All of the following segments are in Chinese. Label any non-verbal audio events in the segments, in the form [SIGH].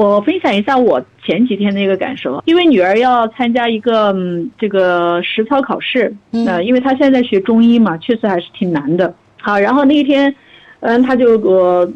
我分享一下我前几天的一个感受，因为女儿要参加一个、嗯、这个实操考试，嗯呃，因为她现在学中医嘛，确实还是挺难的。好，然后那一天，嗯，她就给我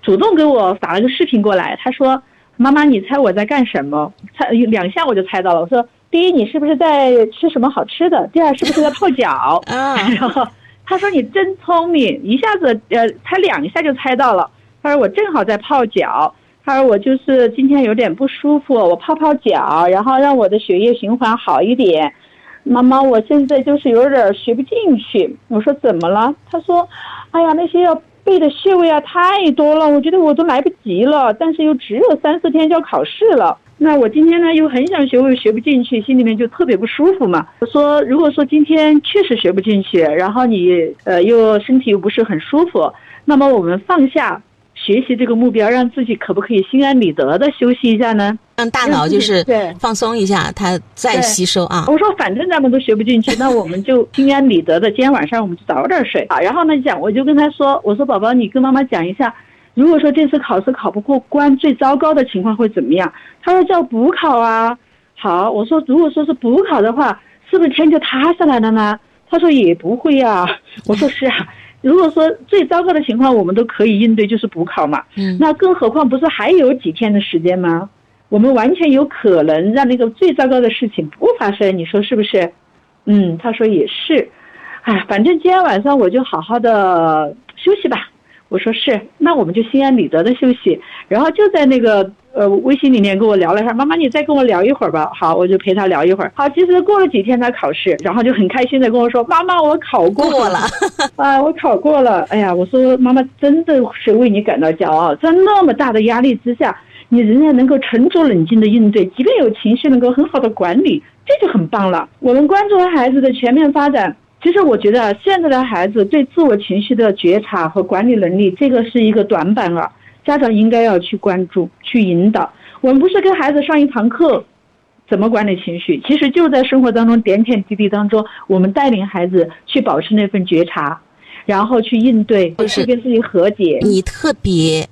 主动给我打了个视频过来，她说：“妈妈，你猜我在干什么？”猜两下我就猜到了。我说：“第一，你是不是在吃什么好吃的？第二，是不是在泡脚？” [LAUGHS] 啊，然后她说你真聪明，一下子呃才两下就猜到了。她说我正好在泡脚，他说我就是今天有点不舒服，我泡泡脚，然后让我的血液循环好一点。妈妈，我现在就是有点学不进去。我说怎么了？他说，哎呀，那些要背的穴位啊太多了，我觉得我都来不及了，但是又只有三四天就要考试了。那我今天呢又很想学，我又学不进去，心里面就特别不舒服嘛。我说，如果说今天确实学不进去，然后你呃又身体又不是很舒服，那么我们放下学习这个目标，让自己可不可以心安理得的休息一下呢？让大脑就是对放松一下，它再吸收啊。我说反正咱们都学不进去，[LAUGHS] 那我们就心安理得的，今天晚上我们就早点睡啊。然后呢讲，我就跟他说，我说宝宝，你跟妈妈讲一下，如果说这次考试考不过关，最糟糕的情况会怎么样？他说叫补考啊。好，我说如果说是补考的话，是不是天就塌下来了呢？他说也不会呀、[LAUGHS] 我说是啊。如果说最糟糕的情况我们都可以应对，就是补考嘛。嗯那更何况不是还有几天的时间吗？我们完全有可能让那个最糟糕的事情不发生，你说是不是？嗯，他说也是。哎，反正今天晚上我就好好的休息吧。我说是，那我们就心安理得的休息。然后就在那个呃微信里面跟我聊了一下，妈妈你再跟我聊一会儿吧。好，我就陪他聊一会儿。好，其实过了几天他考试，然后就很开心的跟我说，妈妈我考过过了，啊，我考过了。哎呀，我说妈妈真的是为你感到骄傲，在那么大的压力之下，你仍然能够沉着冷静的应对，即便有情绪能够很好的管理，这就很棒了。我们关注孩子的全面发展。其实我觉得啊现在的孩子对自我情绪的觉察和管理能力，这个是一个短板啊，家长应该要去关注、去引导。我们不是跟孩子上一堂课，怎么管理情绪？其实就在生活当中点点滴滴当中，我们带领孩子去保持那份觉察，然后去应对，就是去跟自己和解。你特别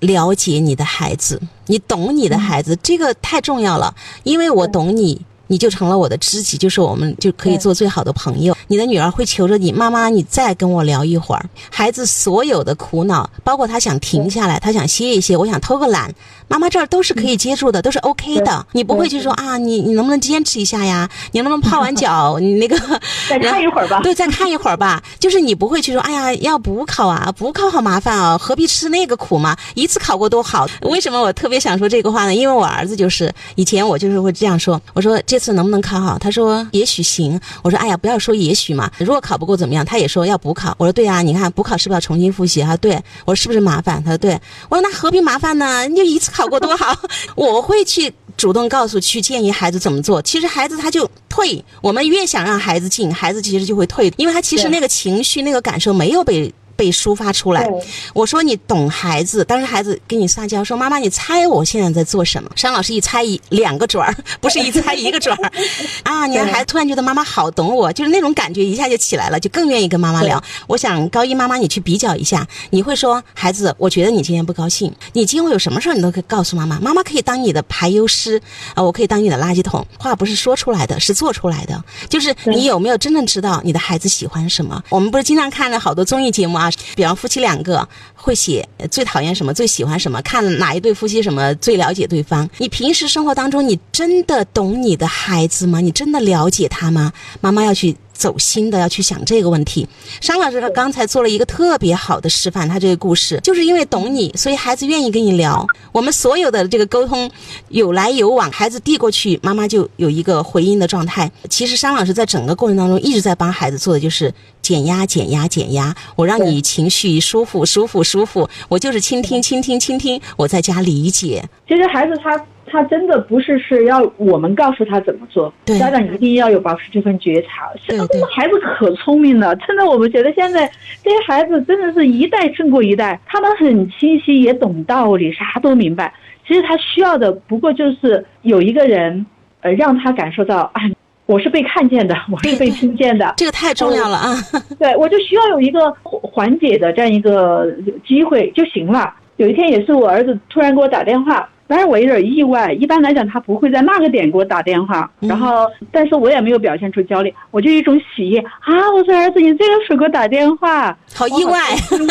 了解你的孩子，你懂你的孩子，这个太重要了。因为我懂你，你就成了我的知己，就是我们就可以做最好的朋友。你的女儿会求着你，妈妈，你再跟我聊一会儿。孩子所有的苦恼，包括他想停下来，他想歇一歇，我想偷个懒，妈妈这儿都是可以接住的，都是 OK 的。你不会去说啊，你你能不能坚持一下呀？你能不能泡完脚，你那个 [LAUGHS] 再看一会儿吧。[LAUGHS] 对，再看一会儿吧。就是你不会去说，哎呀，要补考啊，补考好麻烦啊，何必吃那个苦嘛？一次考过多好。为什么我特别想说这个话呢？因为我儿子就是以前我就是会这样说，我说这次能不能考好？他说也许行。我说哎呀，不要说也许嘛，如果考不过怎么样？他也说要补考。我说对啊，你看补考是不是要重新复习啊？对，我说是不是麻烦？他说对。我说那何必麻烦呢？你就一次考过多好。[LAUGHS] 我会去主动告诉、去建议孩子怎么做。其实孩子他就退，我们越想让孩子进，孩子其实就会退，因为他其实那个情绪、那个感受没有被。被抒发出来，我说你懂孩子，当时孩子跟你撒娇说：“妈妈，你猜我现在在做什么？”商老师一猜一两个准儿，不是一猜一个准儿，[LAUGHS] 啊！你的孩子突然觉得妈妈好懂我，就是那种感觉一下就起来了，就更愿意跟妈妈聊。我想高一妈妈你去比较一下，你会说孩子，我觉得你今天不高兴，你今后有什么事儿你都可以告诉妈妈，妈妈可以当你的排忧师啊、我可以当你的垃圾桶。话不是说出来的，是做出来的。就是你有没有真正知道你的孩子喜欢什么？我们不是经常看了好多综艺节目啊，啊比方夫妻两个会写最讨厌什么，最喜欢什么，看哪一对夫妻什么最了解对方。你平时生活当中，你真的懂你的孩子吗？你真的了解他吗？妈妈要去。走心的要去想这个问题。商老师他刚才做了一个特别好的示范，他这个故事就是因为懂你，所以孩子愿意跟你聊。我们所有的这个沟通有来有往，孩子递过去，妈妈就有一个回应的状态。其实商老师在整个过程当中一直在帮孩子做的就是减压、减压、减压。我让你情绪舒服、舒服、舒服，我就是倾听、倾听、倾听，我在家理解。其实孩子他他真的不是是要我们告诉他怎么做，家长一定要有保持这份觉察。对现在孩子可聪明了，真的，我们觉得现在这些孩子真的是一代胜过一代，他们很清晰，也懂道理，啥都明白。其实他需要的不过就是有一个人，呃，让他感受到啊，我是被看见的，我是被听见的。[LAUGHS] 这个太重要了啊！[LAUGHS] 对，我就需要有一个缓解的这样一个机会就行了。有一天也是我儿子突然给我打电话，当然我有点意外，一般来讲他不会在那个点给我打电话，然后但是我也没有表现出焦虑，我就一种喜悦啊！我说儿子，你这个时候给我打电话，好意外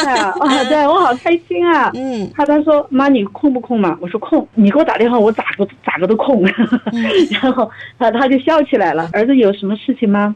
啊！啊，[LAUGHS] 对我好开心啊！嗯，他他说妈你空不空嘛？我说空，你给我打电话我咋个咋个都空。[LAUGHS] 然后他他就笑起来了，儿子有什么事情吗？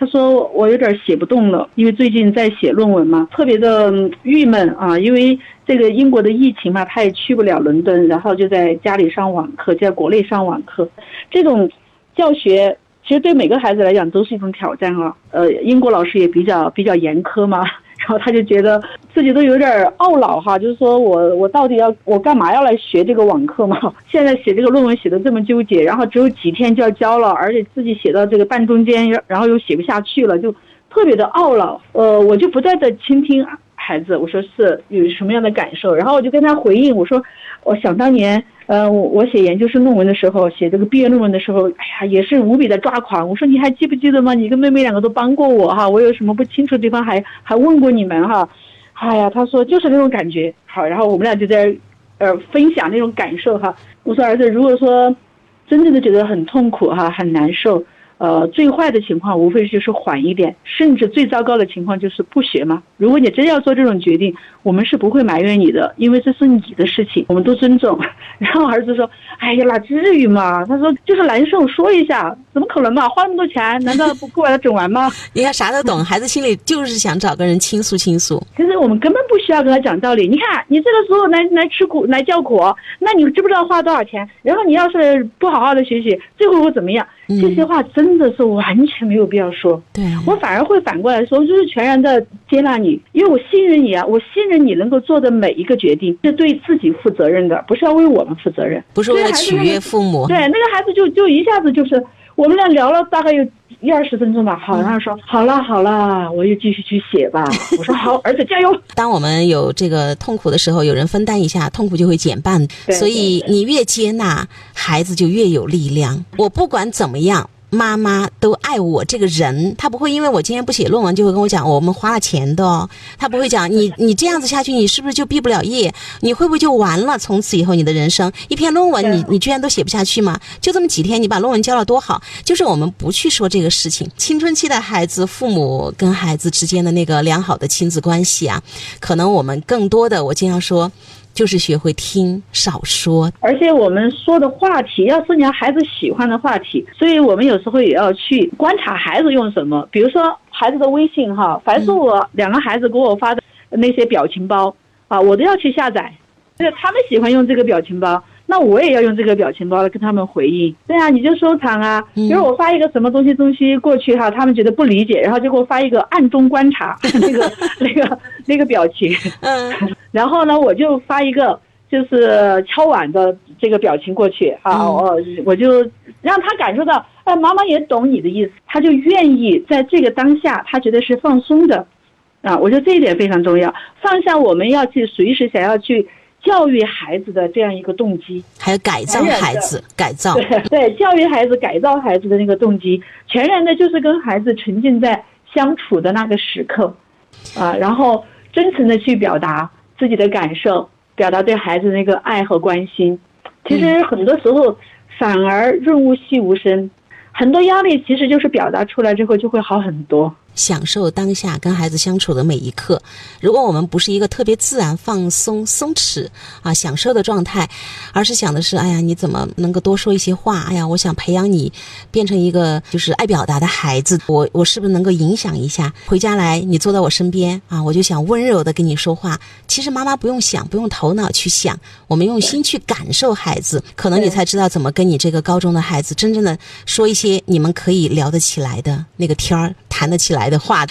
他说我有点写不动了，因为最近在写论文嘛，特别的郁闷啊。因为这个英国的疫情嘛，他也去不了伦敦，然后就在家里上网课，在国内上网课。这种教学其实对每个孩子来讲都是一种挑战啊。呃，英国老师也比较比较严苛嘛。然后他就觉得自己都有点懊恼哈，就是说我我到底要我干嘛要来学这个网课嘛？[LAUGHS] 现在写这个论文写的这么纠结，然后只有几天就要交了，而且自己写到这个半中间，然后又写不下去了，就特别的懊恼。呃，我就不断的倾听孩子，我说是有什么样的感受，然后我就跟他回应，我说我想当年。呃，我我写研究生论文的时候，写这个毕业论文的时候，哎呀，也是无比的抓狂。我说你还记不记得吗？你跟妹妹两个都帮过我哈，我有什么不清楚的地方还还问过你们哈。哎呀，他说就是那种感觉。好，然后我们俩就在，呃，分享那种感受哈。我说儿子，如果说真正的觉得很痛苦哈，很难受。呃，最坏的情况无非就是缓一点，甚至最糟糕的情况就是不学嘛。如果你真要做这种决定，我们是不会埋怨你的，因为这是你的事情，我们都尊重。[LAUGHS] 然后儿子说：“哎呀，哪至于嘛？”他说：“就是难受，说一下，怎么可能嘛？花那么多钱，难道不不把它整完吗？” [LAUGHS] 你看啥都懂，[LAUGHS] 孩子心里就是想找个人倾诉倾诉。其实我们根本不需要跟他讲道理。你看，你这个时候来来吃苦来叫苦，那你知不知道花多少钱？然后你要是不好好的学习，最后会怎么样？这些话真的是完全没有必要说。对我反而会反过来说，就是全然的接纳你，因为我信任你啊，我信任你能够做的每一个决定是对自己负责任的，不是要为我们负责任，不是为了取悦父母。对，那个孩子就就一下子就是，我们俩聊了大概有一二十分钟吧，好，然后说好了好了，我又继续去写吧。[LAUGHS] 我说好，儿子加油。当我们有这个痛苦的时候，有人分担一下，痛苦就会减半。所以你越接纳，孩子就越有力量。我不管怎么样。妈妈都爱我这个人，他不会因为我今天不写论文就会跟我讲我们花了钱的哦，他不会讲你你这样子下去你是不是就毕不了业？你会不会就完了？从此以后你的人生一篇论文你你居然都写不下去吗？就这么几天你把论文交了多好？就是我们不去说这个事情。青春期的孩子，父母跟孩子之间的那个良好的亲子关系啊，可能我们更多的我经常说。就是学会听，少说。而且我们说的话题要是你要孩子喜欢的话题，所以我们有时候也要去观察孩子用什么。比如说孩子的微信哈，凡是我两个孩子给我发的那些表情包啊，我都要去下载。对，他们喜欢用这个表情包。那我也要用这个表情包来跟他们回应。对啊，你就收藏啊。比如我发一个什么东西东西过去哈，他们觉得不理解，然后就给我发一个暗中观察 [LAUGHS] 那个那个那个表情。嗯。然后呢，我就发一个就是敲碗的这个表情过去啊，我我就让他感受到，哎，妈妈也懂你的意思，他就愿意在这个当下，他觉得是放松的。啊，我觉得这一点非常重要。放下我们要去随时想要去。教育孩子的这样一个动机，还有改造孩子，改造对对，教育孩子、改造孩子的那个动机，全然的就是跟孩子沉浸在相处的那个时刻，啊，然后真诚的去表达自己的感受，表达对孩子那个爱和关心。其实很多时候反而润物细无声，很多压力其实就是表达出来之后就会好很多。享受当下跟孩子相处的每一刻。如果我们不是一个特别自然、放松、松弛啊、享受的状态，而是想的是，哎呀，你怎么能够多说一些话？哎呀，我想培养你变成一个就是爱表达的孩子。我我是不是能够影响一下？回家来，你坐在我身边啊，我就想温柔的跟你说话。其实妈妈不用想，不用头脑去想，我们用心去感受孩子，可能你才知道怎么跟你这个高中的孩子真正的说一些你们可以聊得起来的那个天儿，谈得起来。的话。